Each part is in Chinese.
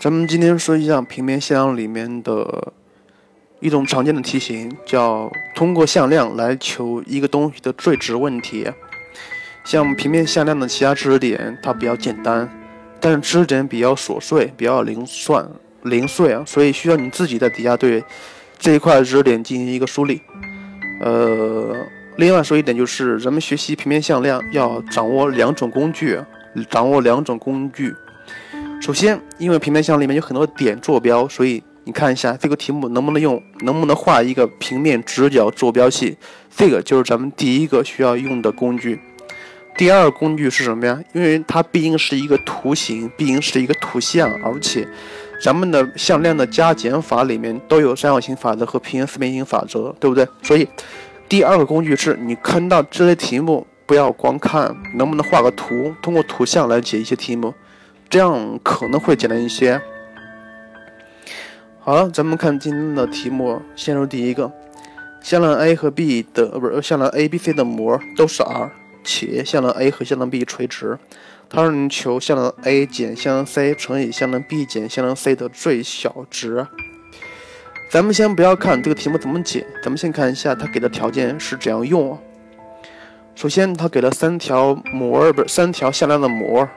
咱们今天说一下平面向量里面的一种常见的题型，叫通过向量来求一个东西的最值问题。像平面向量的其他知识点，它比较简单，但是知识点比较琐碎，比较零算零碎啊，所以需要你自己在底下对这一块知识点进行一个梳理。呃，另外说一点就是，咱们学习平面向量要掌握两种工具，掌握两种工具。首先，因为平面向里面有很多点坐标，所以你看一下这个题目能不能用，能不能画一个平面直角坐标系？这个就是咱们第一个需要用的工具。第二工具是什么呀？因为它毕竟是一个图形，毕竟是一个图像，而且咱们的向量的加减法里面都有三角形法则和平行四边形法则，对不对？所以第二个工具是你看到这类题目，不要光看，能不能画个图，通过图像来解一些题目。这样可能会简单一些。好了，咱们看今天的题目。先说第一个，向量 a 和 b 的呃不是向量 a、b、c 的模都是 r，且向量 a 和向量 b 垂直。它让你求向量 a 减向量 c 乘以向量 b 减向量 c 的最小值。咱们先不要看这个题目怎么解，咱们先看一下它给的条件是怎样用。首先，它给了三条模，不是三条向量的模。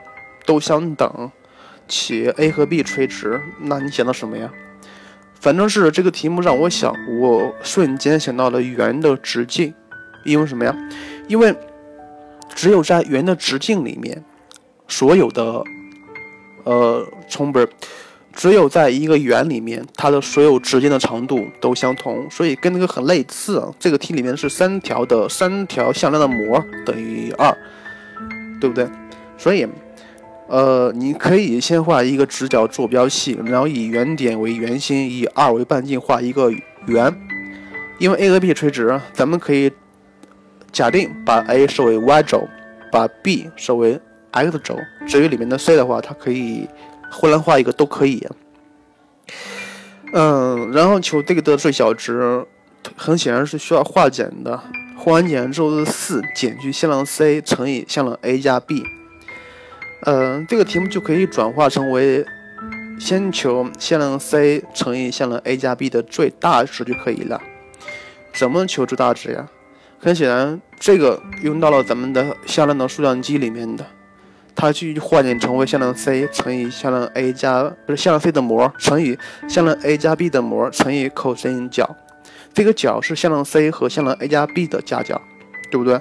都相等，且 a 和 b 垂直，那你想到什么呀？反正是这个题目让我想，我瞬间想到了圆的直径，因为什么呀？因为只有在圆的直径里面，所有的呃，从不，只有在一个圆里面，它的所有直径的长度都相同，所以跟那个很类似。啊。这个题里面是三条的三条向量的模等于二，对不对？所以。呃，你可以先画一个直角坐标系，然后以原点为圆心，以二为半径画一个圆。因为 a 和 b 垂直，咱们可以假定把 a 设为 y 轴，把 b 设为 x 轴。至于里面的 c 的话，它可以忽然画一个都可以。嗯，然后求这个的最小值，很显然是需要化简的。化完简之后是四减去向量 c 乘以向量 a 加 b。嗯，这个题目就可以转化成为先求向量 c 乘以向量 a 加 b 的最大值就可以了。怎么求最大值呀？很显然，这个用到了咱们的向量的数量积里面的，它去化简成为向量 c 乘以向量 a 加不是向量 c 的模乘以向量 a 加 b 的模乘以 cos 角，这个角是向量 c 和向量 a 加 b 的夹角，对不对？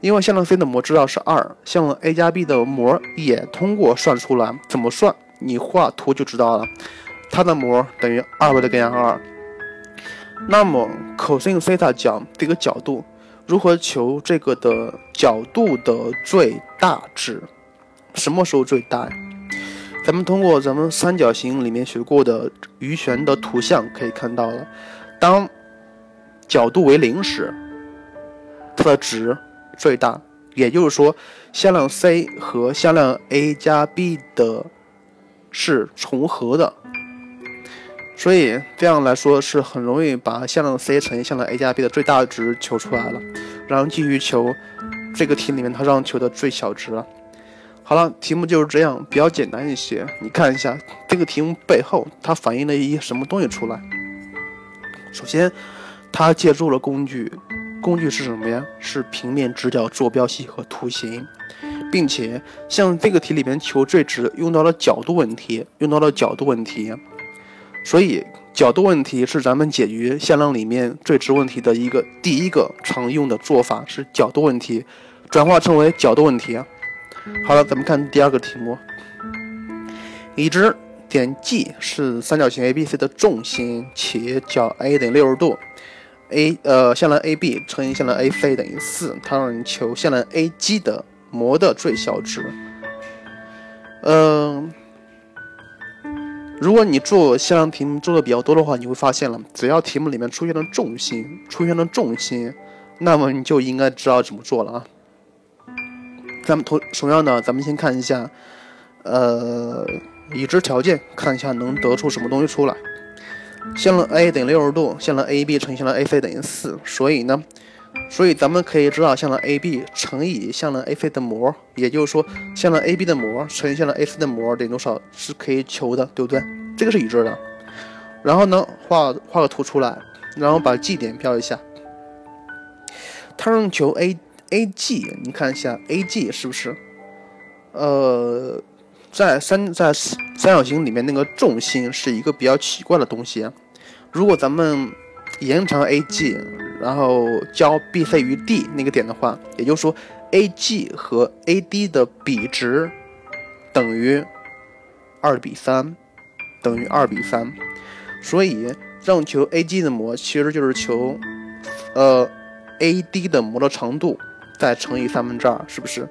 因为向量 c 的模知道是二，向量 a 加 b 的模也通过算出来，怎么算？你画图就知道了。它的模等于二倍的根号二。那么 cos 西塔角这个角度，如何求这个的角度的最大值？什么时候最大？咱们通过咱们三角形里面学过的余弦的图像可以看到了，当角度为零时，它的值。最大，也就是说，向量 c 和向量 a 加 b 的是重合的，所以这样来说是很容易把向量 c 乘以向量 a 加 b 的最大值求出来了，然后继续求这个题里面它让求的最小值。好了，题目就是这样，比较简单一些。你看一下这个题目背后它反映了一些什么东西出来。首先，它借助了工具。工具是什么呀？是平面直角坐标系和图形，并且像这个题里面求最值用到了角度问题，用到了角度问题，所以角度问题是咱们解决向量里面最值问题的一个第一个常用的做法，是角度问题转化成为角度问题。好了，咱们看第二个题目，已知点 G 是三角形 ABC 的重心，且角 A 等于六十度。A 呃向量 ab 乘以向量 ac 等于四，它让你求向量 ag 的模的最小值。嗯，如果你做向量题目做的比较多的话，你会发现了，只要题目里面出现了重心，出现了重心，那么你就应该知道怎么做了啊。咱们同同样的，咱们先看一下，呃，已知条件，看一下能得出什么东西出来。向量 a 等于六十度，向量 ab 乘向量 ac 等于四，所以呢，所以咱们可以知道，向量 AB 乘以向量 AC 的模，也就是说，向量 AB 的模乘以向量 AC 的模等于多少是可以求的，对不对？这个是一致的。然后呢，画画个图出来，然后把 G 点标一下。它让求 A AG，你看一下 AG 是不是？呃，在三在三角形里面那个重心是一个比较奇怪的东西。如果咱们延长 AG，然后交 BC 于 D 那个点的话，也就是说 AG 和 AD 的比值等于二比三，等于二比三。所以让求 AG 的模其实就是求呃 AD 的模的长度再乘以三分之二，是不是？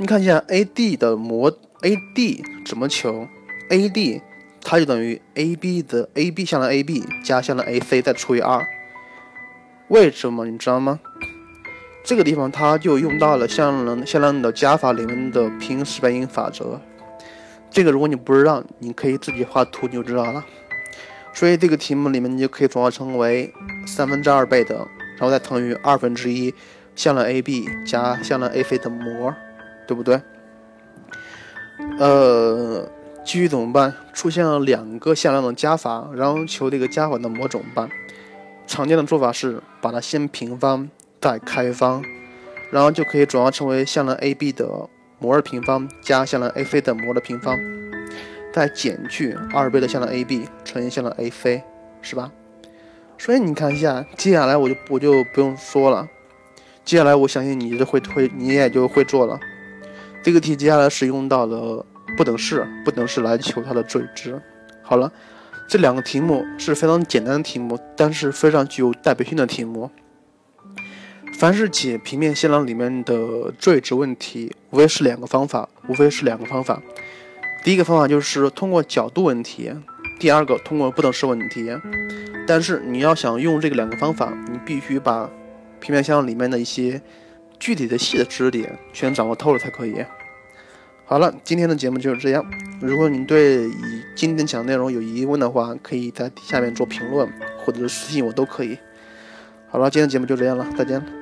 你看一下 AD 的模，AD 怎么求？AD 它就等于 AB 的 AB 向量 AB 加向量 AC 再除以二。为什么你知道吗？这个地方它就用到了向量向量的加法里面的平示变因法则。这个如果你不知道，你可以自己画图你就知道了。所以这个题目里面你就可以转化成为三分之二倍的，然后再乘以二分之一向量 AB 加向量 AC 的模，对不对？呃，继续怎么办？出现了两个向量的加法，然后求这个加法的模怎么办？常见的做法是把它先平方再开方，然后就可以转化成为向量 AB 的模的平方加向量 AC 的模的平方，再减去二倍的向量 AB 乘以向量 AC，是吧？所以你看一下，接下来我就我就不用说了，接下来我相信你就会会你也就会做了。这个题接下来是用到了不等式，不等式来求它的最值。好了。这两个题目是非常简单的题目，但是非常具有代表性的题目。凡是解平面线量里面的最值问题，无非是两个方法，无非是两个方法。第一个方法就是通过角度问题，第二个通过不等式问题。但是你要想用这个两个方法，你必须把平面线量里面的一些具体的细的知识点全掌握透了才可以。好了，今天的节目就是这样。如果您对今天讲的内容有疑问的话，可以在下面做评论，或者是私信我都可以。好了，今天的节目就这样了，再见。